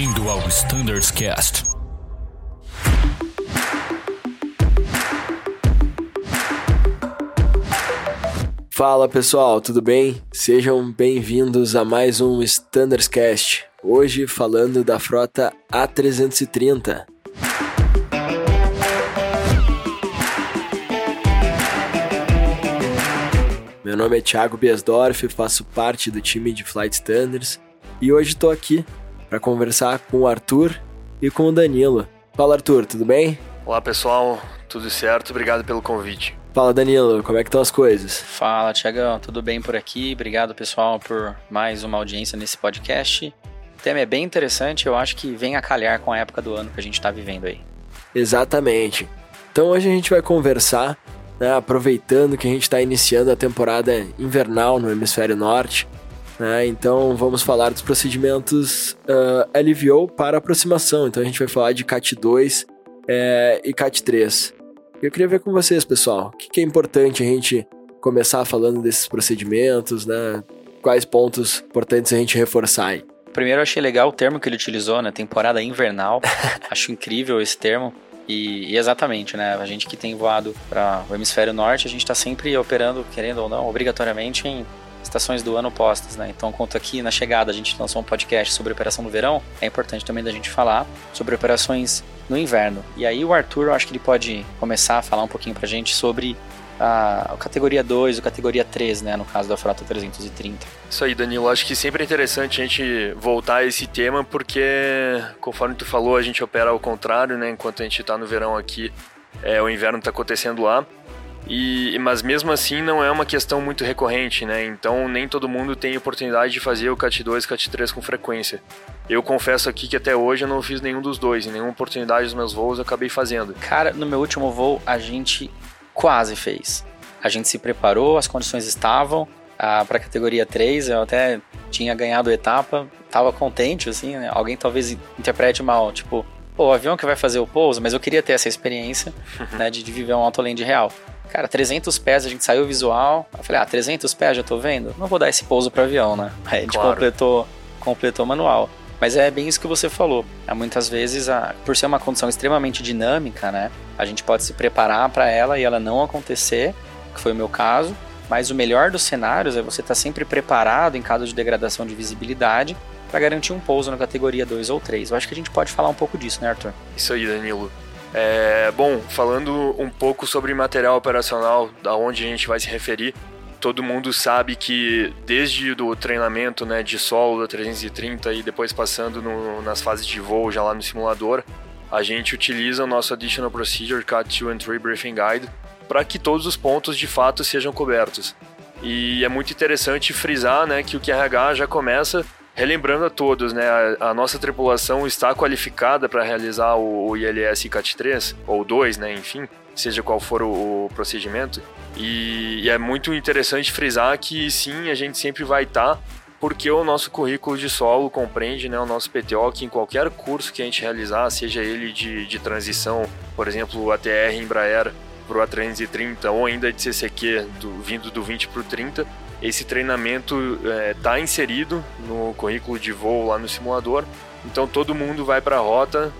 Bem-vindo ao Standards Cast. Fala pessoal, tudo bem? Sejam bem-vindos a mais um Standards Cast. Hoje falando da frota A330. Meu nome é Thiago Biesdorf, faço parte do time de Flight Standards e hoje estou aqui para conversar com o Arthur e com o Danilo. Fala Arthur, tudo bem? Olá pessoal, tudo certo? Obrigado pelo convite. Fala Danilo, como é que estão as coisas? Fala Tiagão, tudo bem por aqui? Obrigado pessoal por mais uma audiência nesse podcast. O tema é bem interessante, eu acho que vem a calhar com a época do ano que a gente está vivendo aí. Exatamente. Então hoje a gente vai conversar, né, aproveitando que a gente está iniciando a temporada invernal no hemisfério norte. Né, então vamos falar dos procedimentos uh, LVO para aproximação. Então a gente vai falar de CAT 2 é, e CAT 3. Eu queria ver com vocês, pessoal, o que, que é importante a gente começar falando desses procedimentos, né? Quais pontos importantes a gente reforçar aí? Primeiro, eu achei legal o termo que ele utilizou, né? Temporada invernal. Acho incrível esse termo. E, e, exatamente, né? A gente que tem voado para o hemisfério norte, a gente está sempre operando, querendo ou não, obrigatoriamente em estações do ano opostas, né? Então, quanto aqui na chegada a gente lançou um podcast sobre operação no verão, é importante também da gente falar sobre operações no inverno. E aí o Arthur, eu acho que ele pode começar a falar um pouquinho pra gente sobre a, a categoria 2 e a categoria 3, né, no caso da frota 330. Isso aí, Danilo, acho que sempre é interessante a gente voltar a esse tema porque, conforme tu falou, a gente opera ao contrário, né, enquanto a gente tá no verão aqui, é, o inverno tá acontecendo lá. E, mas mesmo assim não é uma questão muito recorrente, né? Então nem todo mundo tem oportunidade de fazer o CAT 2 e CAT 3 com frequência. Eu confesso aqui que até hoje eu não fiz nenhum dos dois, em nenhuma oportunidade dos meus voos eu acabei fazendo. Cara, no meu último voo a gente quase fez. A gente se preparou, as condições estavam ah, para a categoria 3, eu até tinha ganhado etapa, tava contente, assim, né? Alguém talvez interprete mal, tipo, pô, o avião que vai fazer o pouso, mas eu queria ter essa experiência, né, de, de viver um autoland real. Cara, 300 pés, a gente saiu visual. Eu falei, ah, 300 pés já tô vendo? Não vou dar esse pouso pro avião, né? Aí a gente claro. completou, completou manual. Mas é bem isso que você falou. É, muitas vezes, a, por ser uma condição extremamente dinâmica, né? A gente pode se preparar para ela e ela não acontecer, que foi o meu caso. Mas o melhor dos cenários é você estar tá sempre preparado em caso de degradação de visibilidade para garantir um pouso na categoria 2 ou 3. Eu acho que a gente pode falar um pouco disso, né, Arthur? Isso aí, Danilo. É, bom, falando um pouco sobre material operacional, da onde a gente vai se referir, todo mundo sabe que desde o treinamento né, de solo da 330 e depois passando no, nas fases de voo já lá no simulador, a gente utiliza o nosso Additional Procedure Cut 2 and 3 Briefing Guide para que todos os pontos de fato sejam cobertos. E é muito interessante frisar né, que o QRH já começa Relembrando a todos, né, a, a nossa tripulação está qualificada para realizar o, o ILS CAT 3 ou 2, né, enfim, seja qual for o, o procedimento. E, e, é muito interessante frisar que sim, a gente sempre vai estar, tá, porque o nosso currículo de solo compreende né, o nosso PTO, que em qualquer curso que a gente realizar, seja ele de, de transição, por exemplo, ATR Embraer para o A330 ou ainda de CCQ do, vindo do 20 para o 30, esse treinamento está é, inserido no currículo de voo lá no simulador, então todo mundo vai para a rota,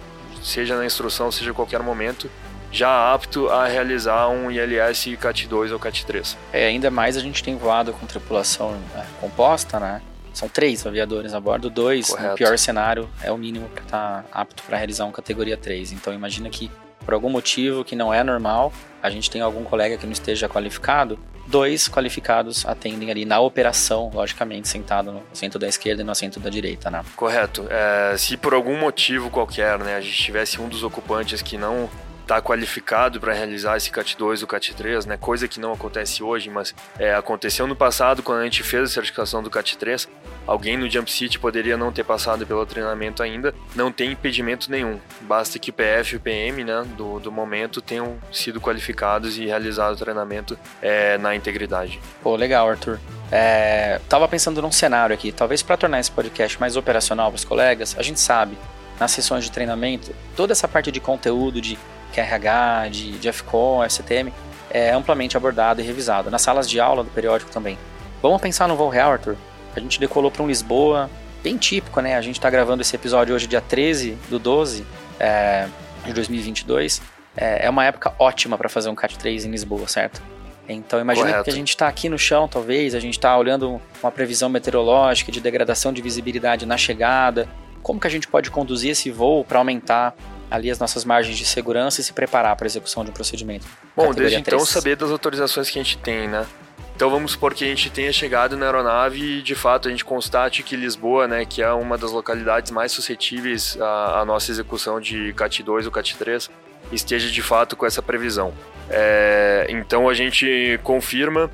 seja na instrução, seja em qualquer momento, já apto a realizar um ILS CAT 2 ou CAT 3. É, ainda mais a gente tem voado com tripulação é, composta, né? São três aviadores a bordo, dois, Correto. no pior cenário, é o mínimo para estar tá apto para realizar um categoria 3. Então imagina que por algum motivo que não é normal, a gente tem algum colega que não esteja qualificado, dois qualificados atendem ali na operação, logicamente, sentado no assento da esquerda e no assento da direita, né? Correto. É, se por algum motivo qualquer, né, a gente tivesse um dos ocupantes que não está qualificado para realizar esse CAT 2 ou CAT 3, né? Coisa que não acontece hoje, mas é, aconteceu no passado quando a gente fez a certificação do CAT 3. Alguém no Jump City poderia não ter passado pelo treinamento ainda, não tem impedimento nenhum. Basta que o PF e o PM, né, do, do momento tenham sido qualificados e realizado o treinamento é, na integridade. Pô, legal, Arthur. É, tava pensando num cenário aqui, talvez para tornar esse podcast mais operacional para os colegas, a gente sabe nas sessões de treinamento, toda essa parte de conteúdo, de QRH, de, de FCOM, FCTM, é amplamente abordado e revisado. Nas salas de aula do periódico também. Vamos pensar no voo real, Arthur? A gente decolou para um Lisboa, bem típico, né? A gente está gravando esse episódio hoje, dia 13 do 12 é, de 2022. É, é uma época ótima para fazer um Cat 3 em Lisboa, certo? Então imagina Correto. que a gente está aqui no chão, talvez, a gente está olhando uma previsão meteorológica de degradação de visibilidade na chegada. Como que a gente pode conduzir esse voo para aumentar ali as nossas margens de segurança e se preparar para a execução de um procedimento? Bom, desde então 3. saber das autorizações que a gente tem, né? Então vamos supor que a gente tenha chegado na aeronave e de fato a gente constate que Lisboa, né, que é uma das localidades mais suscetíveis à, à nossa execução de CAT 2 ou CAT 3, esteja de fato com essa previsão. É, então a gente confirma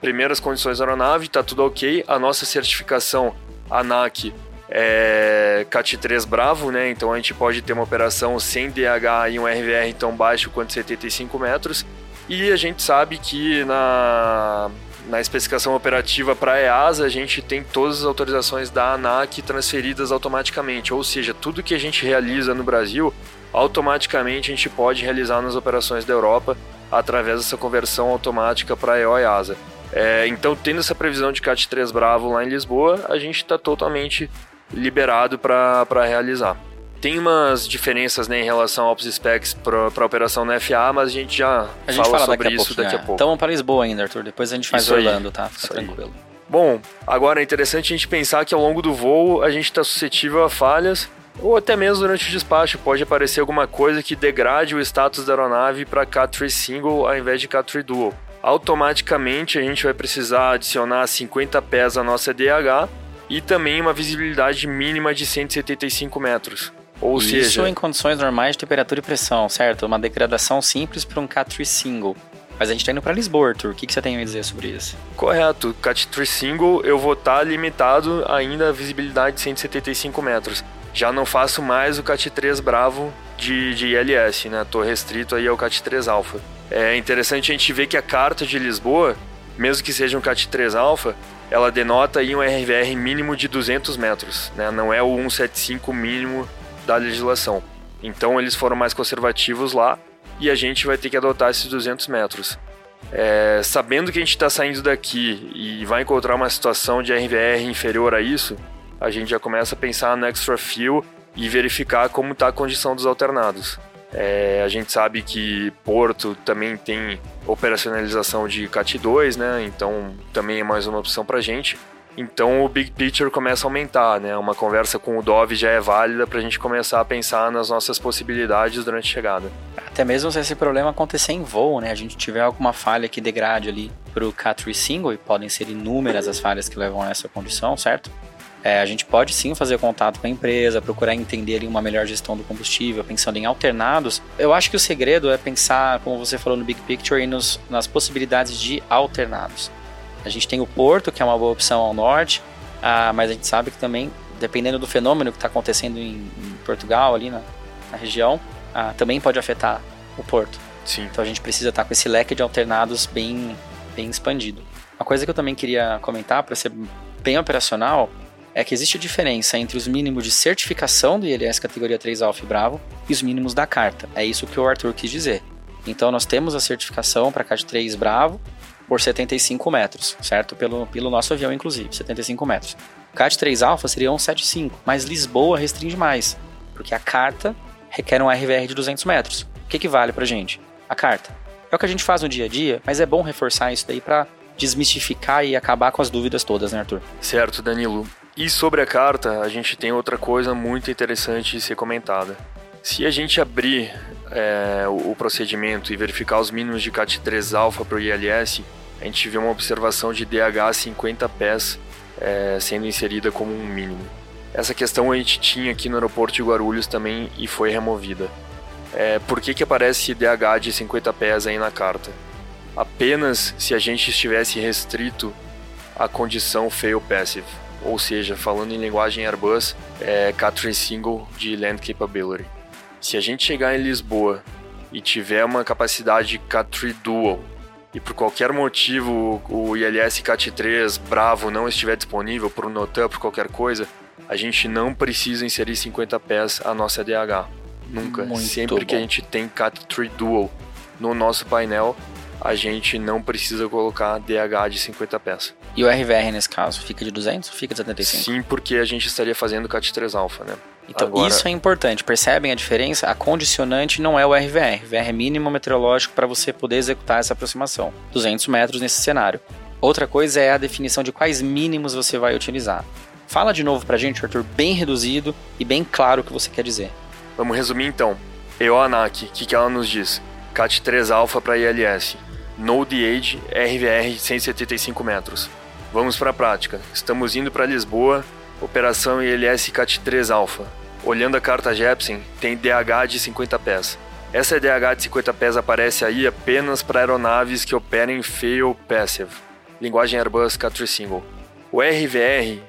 primeiras condições da aeronave, está tudo ok. A nossa certificação ANAC é CAT 3 Bravo, né? Então a gente pode ter uma operação sem DH e um RVR tão baixo quanto 75 metros. E a gente sabe que na, na especificação operativa para a EASA a gente tem todas as autorizações da ANAC transferidas automaticamente, ou seja, tudo que a gente realiza no Brasil, automaticamente a gente pode realizar nas operações da Europa através dessa conversão automática para EO EASA. É, então, tendo essa previsão de CAT 3 Bravo lá em Lisboa, a gente está totalmente liberado para realizar. Tem umas diferenças né, em relação aos specs para a operação na FA, mas a gente já A gente fala fala sobre daqui isso pouco. daqui a né? pouco. Então vamos para Lisboa ainda, Arthur. Depois a gente faz Isso aí. Orlando, tá? Fica Isso aí. tranquilo. Bom, agora é interessante a gente pensar que ao longo do voo a gente está suscetível a falhas, ou até mesmo durante o despacho pode aparecer alguma coisa que degrade o status da aeronave para Cat3 Single ao invés de Cat3 Dual. Automaticamente a gente vai precisar adicionar 50 pés à nossa DH e também uma visibilidade mínima de 175 metros. Ou Isso seja, em condições normais de temperatura e pressão, certo? Uma degradação simples para um Cat3 single. Mas a gente tá indo para Lisboa, Arthur. O que, que você tem a dizer sobre isso? Correto, Cat 3 Single eu vou estar limitado ainda à visibilidade de 175 metros. Já não faço mais o Cat 3 Bravo de, de ILS, né? Tô restrito aí ao Cat 3 Alpha. É interessante a gente ver que a carta de Lisboa, mesmo que seja um Cat 3 Alpha, ela denota aí um RVR mínimo de 200 metros, né? Não é o 175 mínimo da legislação. Então eles foram mais conservativos lá e a gente vai ter que adotar esses 200 metros. É, sabendo que a gente está saindo daqui e vai encontrar uma situação de RVR inferior a isso, a gente já começa a pensar no extra fuel e verificar como está a condição dos alternados. É, a gente sabe que Porto também tem operacionalização de CAT 2, né? Então também é mais uma opção para a gente. Então o big picture começa a aumentar, né? Uma conversa com o Dove já é válida para a gente começar a pensar nas nossas possibilidades durante a chegada. Até mesmo se esse problema acontecer em voo, né? A gente tiver alguma falha que degrade ali pro Cat3 single, e podem ser inúmeras as falhas que levam a essa condição, certo? É, a gente pode sim fazer contato com a empresa, procurar entender ali uma melhor gestão do combustível, pensando em alternados. Eu acho que o segredo é pensar, como você falou no Big Picture, e nos, nas possibilidades de alternados. A gente tem o Porto, que é uma boa opção ao norte, ah, mas a gente sabe que também, dependendo do fenômeno que está acontecendo em, em Portugal, ali na, na região, ah, também pode afetar o Porto. Sim. Então a gente precisa estar com esse leque de alternados bem, bem expandido. Uma coisa que eu também queria comentar, para ser bem operacional, é que existe a diferença entre os mínimos de certificação do ILS categoria 3 Alfa e Bravo e os mínimos da carta. É isso que o Arthur quis dizer. Então nós temos a certificação para CAT 3 Bravo por 75 metros, certo? Pelo, pelo nosso avião, inclusive, 75 metros. CAT 3 Alfa seria 175, mas Lisboa restringe mais, porque a carta requer um RVR de 200 metros. O que, que vale pra gente? A carta. É o que a gente faz no dia a dia, mas é bom reforçar isso daí para desmistificar e acabar com as dúvidas todas, né, Arthur? Certo, Danilo. E sobre a carta, a gente tem outra coisa muito interessante de ser comentada. Se a gente abrir é, o, procedimento e verificar os mínimos de CAT 3 alfa para o ILS, a gente vê uma observação de DH 50 pés é, sendo inserida como um mínimo. Essa questão a gente tinha aqui no aeroporto de Guarulhos também e foi removida. É, por que, que aparece DH de 50 pés aí na carta? Apenas se a gente estivesse restrito à condição fail passive, ou seja, falando em linguagem Airbus, é Cat3 Single de Land Capability. Se a gente chegar em Lisboa e tiver uma capacidade Cat3 Dual e por qualquer motivo o ILS Cat3 Bravo não estiver disponível por um NOTAM, por qualquer coisa, a gente não precisa inserir 50 pés a nossa DH. Nunca. Muito Sempre que a bom. gente tem Cat3 Dual no nosso painel, a gente não precisa colocar DH de 50 pés. E o RVR nesse caso, fica de 200 ou fica de 75? Sim, porque a gente estaria fazendo CAT 3 alfa, né? Então, Agora... isso é importante. Percebem a diferença? A condicionante não é o RVR. VR é mínimo meteorológico para você poder executar essa aproximação. 200 metros nesse cenário. Outra coisa é a definição de quais mínimos você vai utilizar. Fala de novo pra gente, Arthur, bem reduzido e bem claro o que você quer dizer. Vamos resumir então. EOANAC, o que, que ela nos diz? CAT 3 alfa para ILS. Node Age RVR 175 metros. Vamos para a prática. Estamos indo para Lisboa, operação ILS CAT 3 alfa. Olhando a carta Jepsen, tem DH de 50 pés. Essa DH de 50 pés aparece aí apenas para aeronaves que operem fail passive, linguagem Airbus Cat Single. O RVR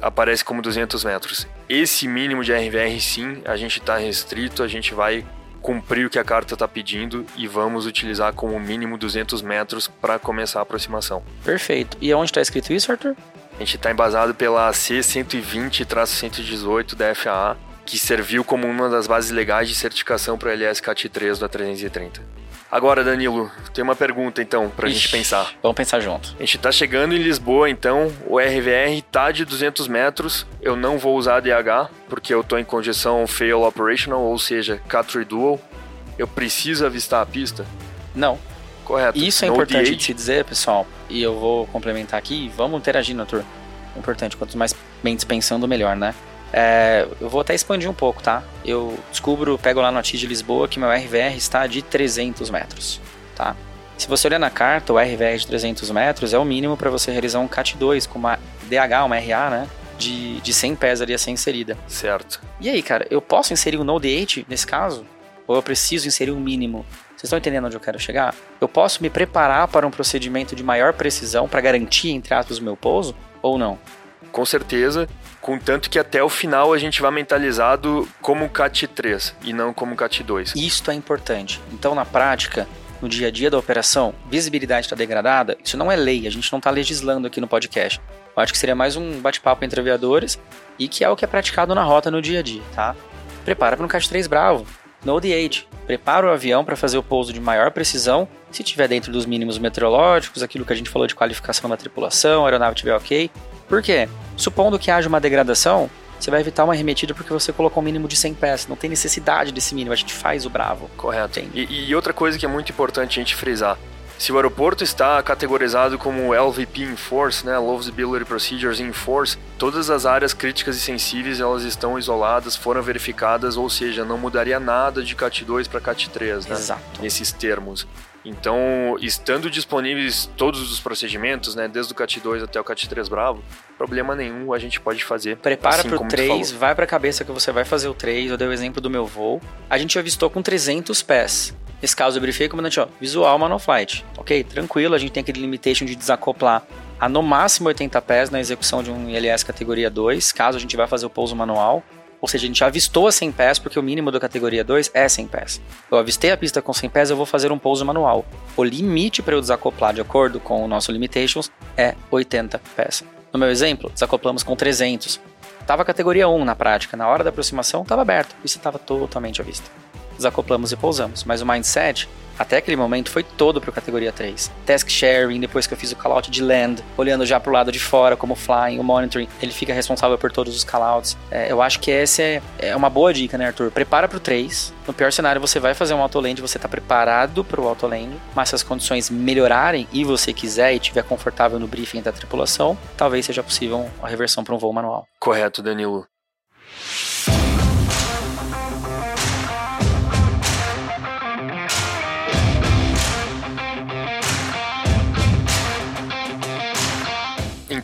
aparece como 200 metros. Esse mínimo de RVR, sim, a gente está restrito, a gente vai cumprir o que a carta está pedindo e vamos utilizar como mínimo 200 metros para começar a aproximação. Perfeito. E onde está escrito isso, Arthur? A gente está embasado pela C120-118 da FAA, que serviu como uma das bases legais de certificação para o LS CAT 3 da 330. Agora, Danilo, tem uma pergunta então pra Ixi, gente pensar. Vamos pensar junto. A gente tá chegando em Lisboa, então o RVR tá de 200 metros. Eu não vou usar DH porque eu tô em condição fail operational, ou seja, Cat dual. Eu preciso avistar a pista? Não. Correto. Isso é no importante de se dizer, pessoal. E eu vou complementar aqui. Vamos interagir na tour. É importante. Quanto mais mentes pensando, melhor, né? É, eu vou até expandir um pouco, tá? Eu descubro, pego lá no ATI de Lisboa que meu RVR está de 300 metros, tá? Se você olhar na carta, o RVR de 300 metros é o mínimo para você realizar um CAT2 com uma DH, uma RA, né? De, de 100 pés ali a ser inserida. Certo. E aí, cara, eu posso inserir um Node 8 nesse caso? Ou eu preciso inserir um mínimo? Vocês estão entendendo onde eu quero chegar? Eu posso me preparar para um procedimento de maior precisão para garantir, entre aspas, o meu pouso? Ou não? Com certeza. Contanto que até o final a gente vai mentalizado como CAT 3 e não como CAT 2. Isto é importante. Então, na prática, no dia a dia da operação, visibilidade está degradada, isso não é lei, a gente não está legislando aqui no podcast. Eu acho que seria mais um bate-papo entre aviadores e que é o que é praticado na rota no dia a dia, tá? Prepara para um CAT 3 bravo. No D8, prepara o avião para fazer o pouso de maior precisão, se tiver dentro dos mínimos meteorológicos, aquilo que a gente falou de qualificação da tripulação, a aeronave estiver ok. Por quê? Supondo que haja uma degradação, você vai evitar uma remetida porque você colocou um mínimo de 100 pés. Não tem necessidade desse mínimo, a gente faz o bravo. Correto. E, e, outra coisa que é muito importante a gente frisar. Se o aeroporto está categorizado como LVP in Force, né, Low Visibility Procedures in Force, todas as áreas críticas e sensíveis elas estão isoladas, foram verificadas, ou seja, não mudaria nada de CAT 2 para CAT 3, né? Exato. Nesses termos. Então, estando disponíveis todos os procedimentos, né, desde o CAT 2 até o CAT 3 Bravo, problema nenhum, a gente pode fazer. Prepara assim para o 3, vai para a cabeça que você vai fazer o 3, eu dei o exemplo do meu voo. A gente avistou com 300 pés. Nesse caso, eu verifiquei, comandante, ó, visual manual flight. Ok, tranquilo, a gente tem aquele limitation de desacoplar a no máximo 80 pés na execução de um ILS categoria 2, caso a gente vá fazer o pouso manual. Ou seja, a gente avistou a 100 pés porque o mínimo da categoria 2 é 100 pés. Eu avistei a pista com 100 pés, eu vou fazer um pouso manual. O limite para eu desacoplar de acordo com o nosso limitations é 80 pés. No meu exemplo, desacoplamos com 300. Tava categoria 1 na prática, na hora da aproximação estava aberto, pista estava totalmente à vista. Desacoplamos e pousamos, mas o mindset até aquele momento foi todo para categoria 3. Task sharing, depois que eu fiz o callout de land, olhando já para o lado de fora, como flying, o monitoring, ele fica responsável por todos os callouts. É, eu acho que essa é, é uma boa dica, né, Arthur? Prepara para o 3. No pior cenário, você vai fazer um autoland, você está preparado para o autoland, mas se as condições melhorarem e você quiser e estiver confortável no briefing da tripulação, talvez seja possível a reversão para um voo manual. Correto, Danilo.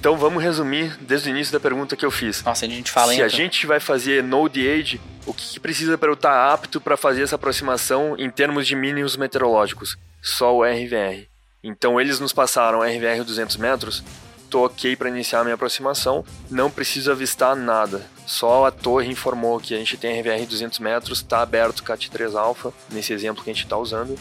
Então vamos resumir desde o início da pergunta que eu fiz. Nossa, a gente fala Se a gente vai fazer Node Age, o que, que precisa para eu estar tá apto para fazer essa aproximação em termos de mínimos meteorológicos? Só o RVR. Então eles nos passaram RVR 200 metros, tô ok para iniciar a minha aproximação, não preciso avistar nada. Só a torre informou que a gente tem RVR 200 metros, está aberto CAT 3 alfa, nesse exemplo que a gente está usando.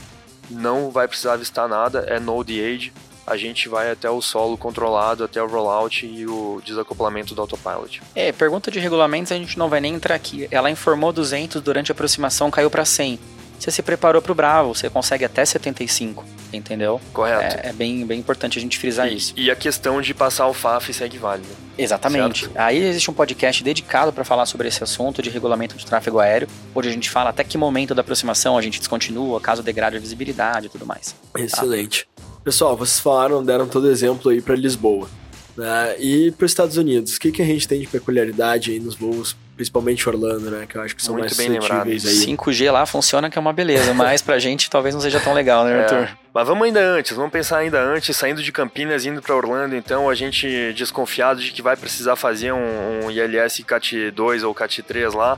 Não vai precisar avistar nada, é Node Age, a gente vai até o solo controlado, até o rollout e o desacoplamento do autopilot. É, pergunta de regulamentos a gente não vai nem entrar aqui. Ela informou 200 durante a aproximação, caiu para 100. você se preparou para o Bravo, você consegue até 75, entendeu? Correto. É, é bem, bem importante a gente frisar e, isso. E a questão de passar o FAF segue válido. Exatamente. Certo. Aí existe um podcast dedicado para falar sobre esse assunto de regulamento de tráfego aéreo, onde a gente fala até que momento da aproximação a gente descontinua, caso degrade a visibilidade e tudo mais. Excelente. Pessoal, vocês falaram, deram todo exemplo aí para Lisboa. Né? E para os Estados Unidos, o que, que a gente tem de peculiaridade aí nos voos, principalmente Orlando, né? Que eu acho que são Muito mais bem lembrado. aí. 5G lá funciona que é uma beleza, mas pra gente talvez não seja tão legal, né, É, Arthur? Mas vamos ainda antes, vamos pensar ainda antes, saindo de Campinas, indo para Orlando, então a gente desconfiado de que vai precisar fazer um, um ILS CAT 2 ou CAT 3 lá.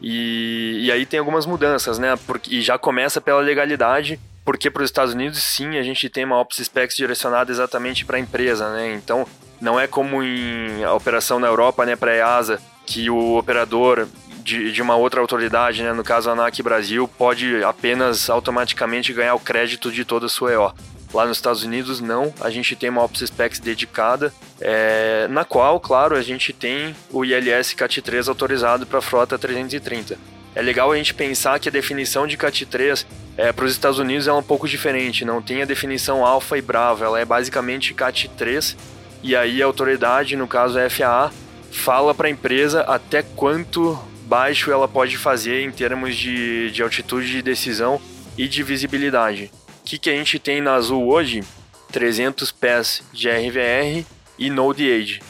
E, e aí tem algumas mudanças, né? Porque, e já começa pela legalidade, porque para os Estados Unidos, sim, a gente tem uma Ops Specs direcionada exatamente para a empresa, né? Então não é como em a operação na Europa, né, para a EASA, que o operador de, de uma outra autoridade, né, no caso a ANAC Brasil, pode apenas automaticamente ganhar o crédito de toda a sua EO. Lá nos Estados Unidos, não. A gente tem uma Ops Specs dedicada, é, na qual, claro, a gente tem o ILS CAT3 autorizado para a frota 330. É legal a gente pensar que a definição de CAT3 é, para os Estados Unidos é um pouco diferente. Não tem a definição alfa e brava. Ela é basicamente CAT3. E aí a autoridade, no caso a FAA, fala para a empresa até quanto baixo ela pode fazer em termos de, de altitude de decisão e de visibilidade. O que, que a gente tem na Azul hoje? 300 pés de RVR e Node Age.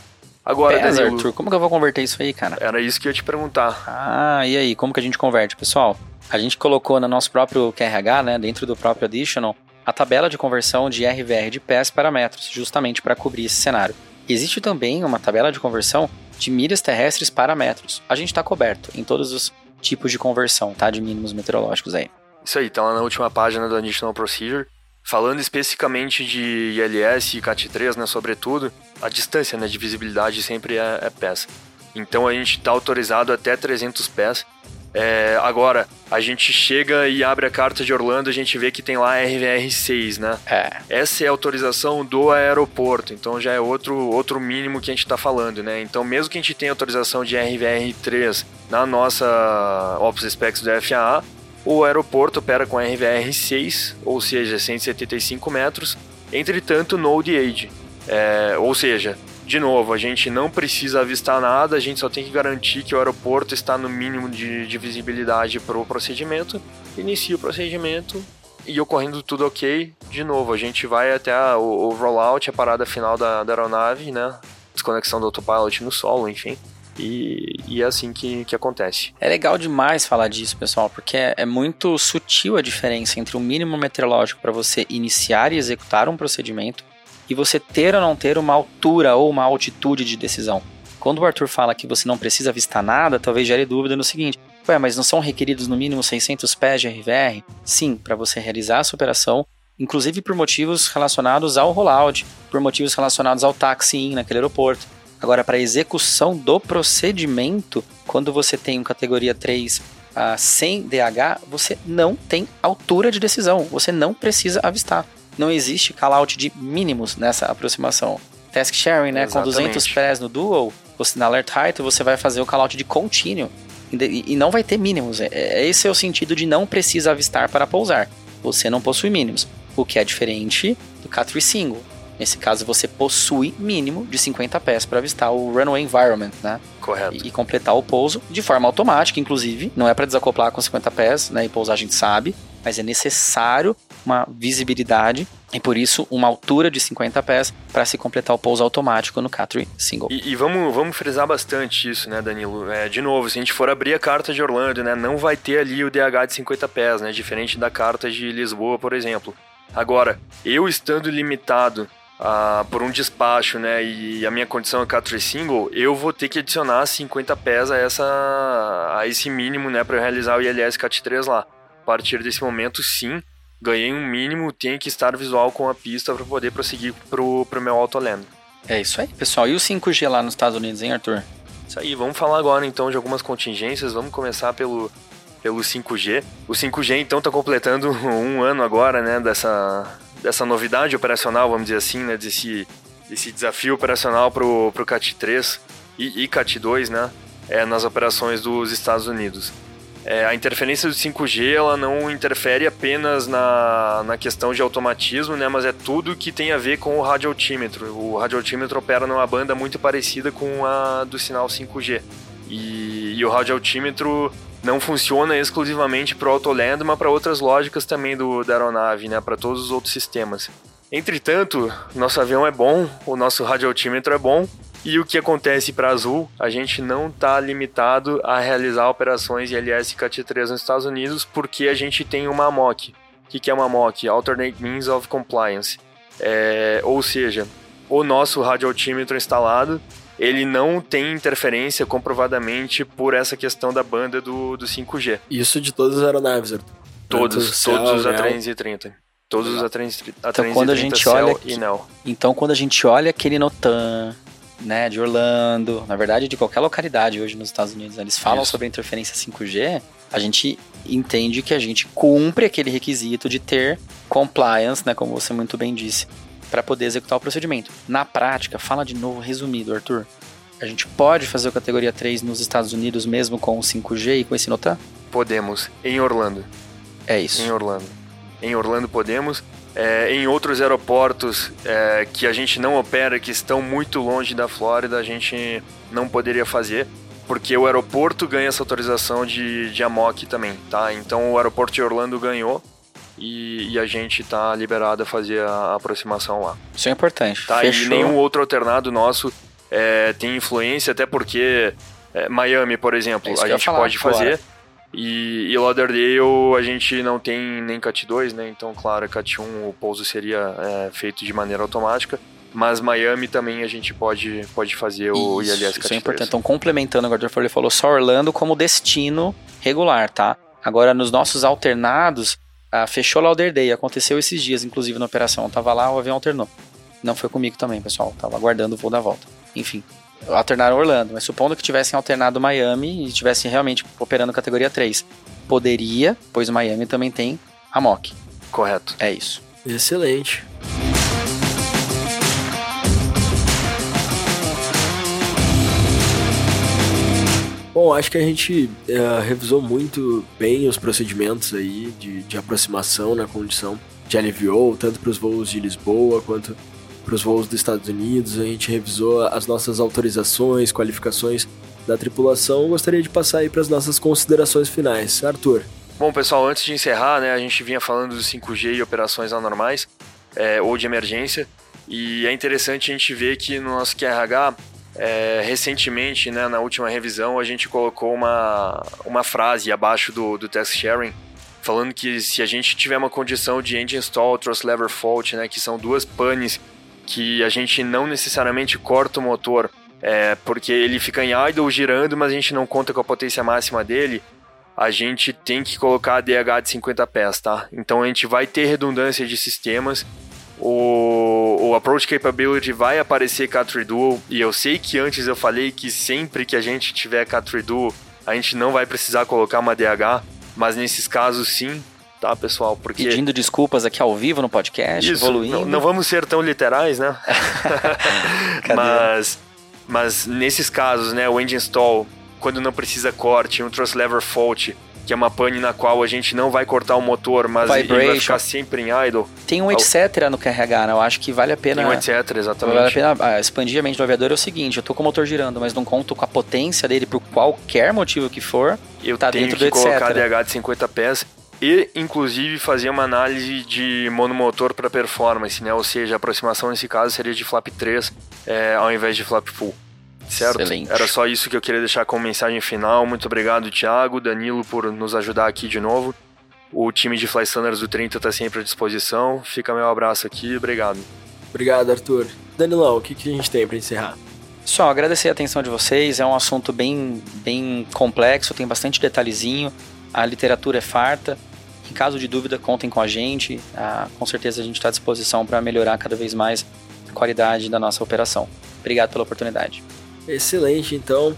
Agora, Pés, Danilo, Arthur, como que eu vou converter isso aí, cara? era isso que eu ia te perguntar. Ah, e aí, como que a gente converte? Pessoal, a gente colocou no nosso próprio QRH, né, dentro do próprio Additional, a tabela de conversão de RVR de pés para metros, justamente para cobrir esse cenário. Existe também uma tabela de conversão de milhas terrestres para metros. A gente está coberto em todos os tipos de conversão, tá? De mínimos meteorológicos aí. Isso aí, tá lá na última página do Additional Procedure. Falando especificamente de ILS e CAT3, né, sobretudo, a distância né, de visibilidade sempre é, é pés. Então a gente está autorizado até 300 pés. É, agora, a gente chega e abre a carta de Orlando, a gente vê que tem lá RVR6, né? É. Essa é a autorização do aeroporto, então já é outro, outro mínimo que a gente está falando, né? Então, mesmo que a gente tenha autorização de RVR3 na nossa Ops Specs do FAA, o aeroporto opera com RVR6, ou seja, 175 metros, entretanto, Node Age. É, ou seja, de novo, a gente não precisa avistar nada, a gente só tem que garantir que o aeroporto está no mínimo de, de visibilidade para o procedimento, inicia o procedimento e ocorrendo tudo ok, de novo, a gente vai até a, o, o rollout, a parada final da, da aeronave, né? Desconexão do autopilot no solo, enfim. E, e é assim que, que acontece. É legal demais falar disso, pessoal, porque é, é muito sutil a diferença entre o mínimo meteorológico para você iniciar e executar um procedimento e você ter ou não ter uma altura ou uma altitude de decisão. Quando o Arthur fala que você não precisa avistar nada, talvez gere dúvida no seguinte: Ué, mas não são requeridos no mínimo 600 pés de RVR? Sim, para você realizar essa operação, inclusive por motivos relacionados ao rollout, por motivos relacionados ao taxi-in naquele aeroporto. Agora, para execução do procedimento, quando você tem um categoria 3 uh, sem DH, você não tem altura de decisão, você não precisa avistar. Não existe callout de mínimos nessa aproximação. Task sharing, né, com 200 pés no dual, você na alert height, você vai fazer o callout de contínuo e não vai ter mínimos. É, esse é o sentido de não precisa avistar para pousar. Você não possui mínimos, o que é diferente do Cat3 Single. Nesse caso, você possui mínimo de 50 pés para avistar o runway environment, né? Correto. E, e, completar o pouso de forma automática, inclusive. Não é para desacoplar com 50 pés, né? E pousar a gente sabe, mas é necessário uma visibilidade e por isso uma altura de 50 pés para se completar o pouso automático no Catry Single. E, e, vamos, vamos frisar bastante isso, né, Danilo? É, de novo, se a gente for abrir a carta de Orlando, né, não vai ter ali o DH de 50 pés, né, diferente da carta de Lisboa, por exemplo. Agora, eu estando limitado Uh, por um despacho, né, e a minha condição é Catry Single, eu vou ter que adicionar 50 pés a, essa, a esse mínimo, né, para realizar o ILS Cat 3 lá. A partir desse momento, sim, ganhei um mínimo, tenho que estar visual com a pista para poder prosseguir pro, pro meu autoland. É isso aí, pessoal. E o 5G lá nos Estados Unidos, hein, Arthur? Isso aí, vamos falar agora então de algumas contingências, vamos começar pelo, pelo 5G. O 5G então está completando um ano agora, né, dessa dessa novidade operacional, vamos dizer assim, né, desse, desse desafio operacional para o CAT 3 e, e CAT 2, né, é, nas operações dos Estados Unidos. é, a interferência do 5G ela não interfere apenas na, na questão de automatismo, né, mas é tudo que tem a ver com o radioaltímetro. O radioaltímetro opera numa banda muito parecida com a do sinal 5G. E, e o radioaltímetro não funciona exclusivamente para o autoland, mas para outras lógicas também do, da aeronave, né, para todos os outros sistemas. Entretanto, nosso avião é bom, o nosso radioaltímetro é bom, e o que acontece para Azul, a gente não está limitado a realizar operações ILS CAT-3 nos Estados Unidos porque a gente tem uma AMOC. O que, que é uma AMOC? Alternate Means of Compliance. É, ou seja, o nosso radioaltímetro instalado ele não tem interferência comprovadamente por essa questão da banda do, do 5G. Isso de todas as aeronaves, Arthur. Todos, todos os A330. Todos os A330, então, quando a gente olha e não. Então, quando a gente olha aquele Notan, né, de Orlando, na verdade de qualquer localidade hoje nos Estados Unidos, eles falam Isso. sobre a interferência 5G, a gente entende que a gente cumpre aquele requisito de ter compliance, né, como você muito bem disse, para poder executar o procedimento. Na prática, fala de novo resumido, Arthur. A gente pode fazer a categoria 3 nos Estados Unidos mesmo com o 5G e com esse Notan? Podemos, em Orlando. É isso. Em Orlando. Em Orlando podemos. É, em outros aeroportos é, que a gente não opera, que estão muito longe da Flórida, a gente não poderia fazer, porque o aeroporto ganha essa autorização de, de AMOC também, tá? Então o aeroporto de Orlando ganhou e, e a gente tá liberado a fazer a aproximação lá. Isso é importante. Tá? Fechou. E nenhum outro alternado nosso é, tem influência, até porque é, Miami, por exemplo, É a gente falar, pode fazer. claro. E, e Lauderdale a gente não tem nem CAT 2, né? Então, claro, CAT 1 o pouso seria é, feito de maneira automática. Mas Miami também a gente pode, pode fazer o Isso, ILS CAT isso é 3. importante. Então, complementando, agora ele falou só Orlando como destino regular, tá? Agora, nos nossos alternados, ah, fechou Lauderdale. Aconteceu esses dias, inclusive, na operação. Eu tava lá, o avião alternou. Não foi comigo também, pessoal. Tava aguardando o voo da volta. Enfim, alternaram Orlando. Mas supondo que tivessem alternado Miami e tivessem realmente operando categoria 3. Poderia, pois Miami também tem a MOC. Correto. É isso. Excelente. Bom, acho que a gente eh, revisou muito bem os procedimentos aí de, de aproximação na condição de aliviou, tanto para os voos de Lisboa quanto para os voos dos Estados Unidos. A gente revisou as nossas autorizações, qualificações da tripulação. Gostaria de passar aí para as nossas considerações finais. Arthur. Bom, pessoal, antes de encerrar, né, a gente vinha falando do 5G e operações anormais é, ou de emergência. E é interessante a gente ver que no nosso QRH, é, recentemente, né, na última revisão, a gente colocou uma, uma frase abaixo do, do sharing, falando que se a gente tiver uma condição de engine stall, thrust lever fault, né, que são duas panes que a gente não necessariamente corta o motor, é, porque ele fica em idle girando, mas a gente não conta com a potência máxima dele, a gente tem que colocar a DH de 50 pés, tá? Então a gente vai ter redundância de sistemas. O, o Approach Capability vai aparecer Cat Dual, e eu sei que antes eu falei que sempre que a gente tiver Cat Dual, a gente não vai precisar colocar uma DH, mas nesses casos sim, tá, pessoal? Porque Pedindo desculpas aqui ao vivo no podcast, isso, evoluindo. não, não vamos ser tão literais, né? Mas, mas nesses casos, né, o engine stall, quando não precisa corte, um thrust lever fault, que é uma pane na qual a gente não vai cortar o motor, mas ele vai ficar sempre em idle, Tem um etc no QRH, né? Eu acho que vale a pena. tem um etc, Vale a exatamente. pena ah, expandir a mente do aviador é o seguinte, eu tô com o motor girando, mas não conto com a potência dele por qualquer motivo que for. Eu tá tenho dentro que do colocar etc. DH de 50 pés e, inclusive, fazer uma análise de monomotor para performance, né? Ou seja, a aproximação nesse caso seria de flap 3 é, ao invés de flap full. Certo? Excelente. Era só isso que eu queria deixar como mensagem final. Muito obrigado, Thiago, Danilo, por nos ajudar aqui de novo. O time de Fly Standards do 30 está sempre à disposição. Fica meu abraço aqui, obrigado. Obrigado, Arthur. Danilão, o que, que a gente tem para encerrar? Só agradecer a atenção de vocês, é um assunto bem, bem complexo, tem bastante detalhezinho, a literatura é farta. Em caso de dúvida, contem com a gente. Ah, com certeza a gente está à disposição para melhorar cada vez mais a qualidade da nossa operação. Obrigado pela oportunidade. Excelente, então.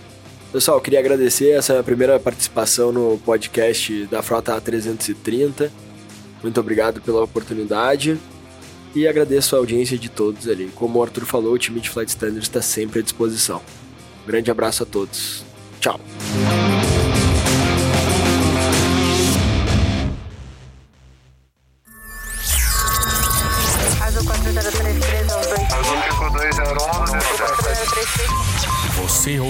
Pessoal, queria agradecer essa primeira participação no podcast da Frota A330. Muito obrigado pela oportunidade. E agradeço a audiência de todos ali. Como o Arthur falou, o time de Flight Standards está sempre à disposição. Um grande abraço a todos. Tchau.